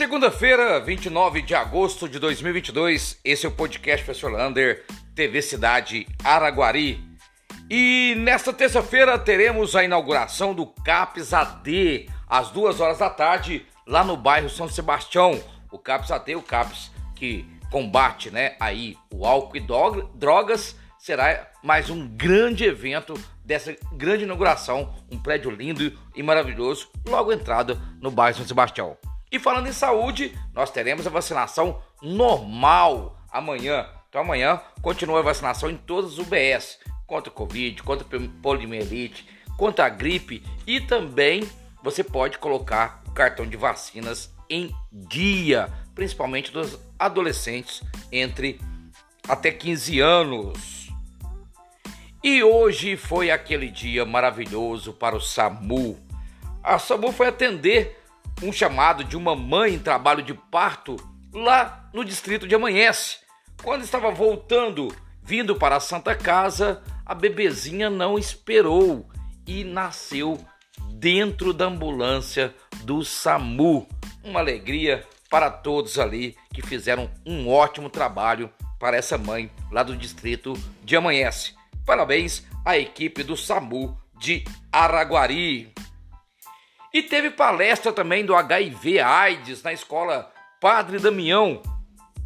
Segunda-feira, 29 de agosto de 2022, esse é o podcast Professor Lander, TV Cidade Araguari. E nesta terça-feira teremos a inauguração do CAPS AD, às duas horas da tarde, lá no bairro São Sebastião. O CAPS AD, o CAPS que combate né, aí o álcool e drogas, será mais um grande evento dessa grande inauguração, um prédio lindo e maravilhoso, logo entrada no bairro São Sebastião. E falando em saúde, nós teremos a vacinação normal amanhã. Então amanhã continua a vacinação em todas as UBS, contra Covid, contra poliomielite, contra a gripe e também você pode colocar o cartão de vacinas em dia, principalmente dos adolescentes entre até 15 anos. E hoje foi aquele dia maravilhoso para o SAMU. A SAMU foi atender um chamado de uma mãe em trabalho de parto lá no distrito de Amanhece. Quando estava voltando, vindo para a Santa Casa, a bebezinha não esperou e nasceu dentro da ambulância do SAMU. Uma alegria para todos ali que fizeram um ótimo trabalho para essa mãe lá do distrito de Amanhece. Parabéns à equipe do SAMU de Araguari. E teve palestra também do HIV AIDS na escola Padre Damião,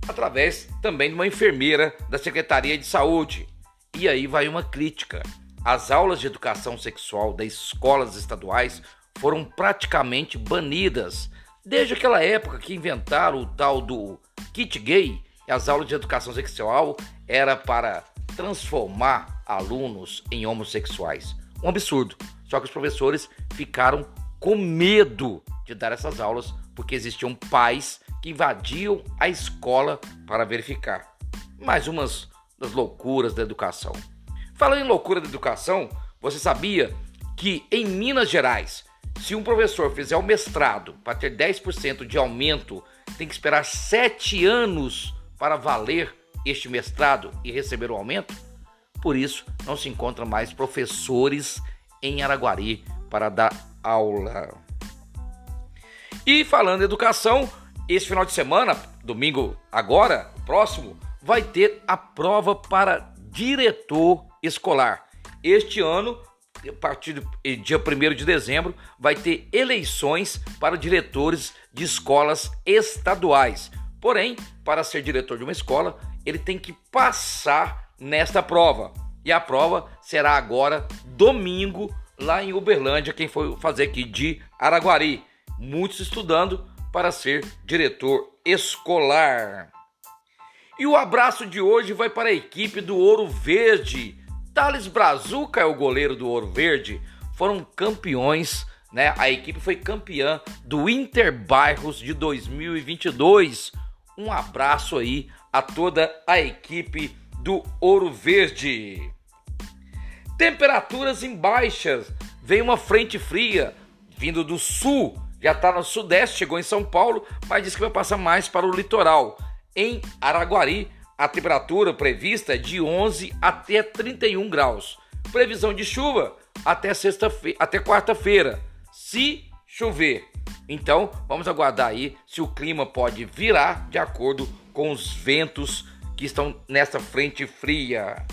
através também de uma enfermeira da Secretaria de Saúde. E aí vai uma crítica. As aulas de educação sexual das escolas estaduais foram praticamente banidas desde aquela época que inventaram o tal do kit gay. As aulas de educação sexual era para transformar alunos em homossexuais. Um absurdo. Só que os professores ficaram com medo de dar essas aulas porque existiam pais que invadiam a escola para verificar. Mais umas das loucuras da educação. Falando em loucura da educação, você sabia que em Minas Gerais, se um professor fizer o mestrado para ter 10% de aumento, tem que esperar 7 anos para valer este mestrado e receber o aumento? Por isso, não se encontram mais professores em Araguari para dar aula. E falando em educação, esse final de semana, domingo agora, próximo, vai ter a prova para diretor escolar. Este ano, a partir do dia 1 de dezembro, vai ter eleições para diretores de escolas estaduais. Porém, para ser diretor de uma escola, ele tem que passar nesta prova. E a prova será agora domingo lá em Uberlândia, quem foi fazer aqui de Araguari. Muitos estudando para ser diretor escolar. E o abraço de hoje vai para a equipe do Ouro Verde. Thales Brazuca é o goleiro do Ouro Verde. Foram campeões, né? A equipe foi campeã do Inter Bairros de 2022. Um abraço aí a toda a equipe do Ouro Verde. Temperaturas em baixas. Vem uma frente fria vindo do sul, já está no sudeste, chegou em São Paulo, mas diz que vai passar mais para o litoral. Em Araguari, a temperatura prevista é de 11 até 31 graus. Previsão de chuva até sexta-feira, até quarta-feira, se chover. Então, vamos aguardar aí se o clima pode virar de acordo com os ventos que estão nessa frente fria.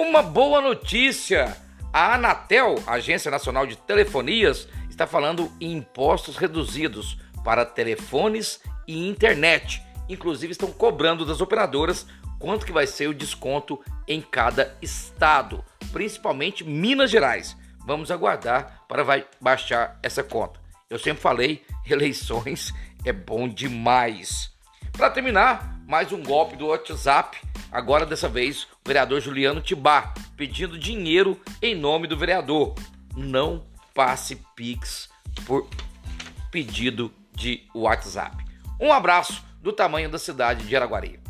Uma boa notícia! A Anatel, Agência Nacional de Telefonias, está falando em impostos reduzidos para telefones e internet. Inclusive estão cobrando das operadoras quanto que vai ser o desconto em cada estado, principalmente Minas Gerais. Vamos aguardar para vai baixar essa conta. Eu sempre falei, eleições é bom demais. Para terminar, mais um golpe do WhatsApp Agora, dessa vez, o vereador Juliano Tibá pedindo dinheiro em nome do vereador. Não passe Pix por pedido de WhatsApp. Um abraço do tamanho da cidade de Araguari.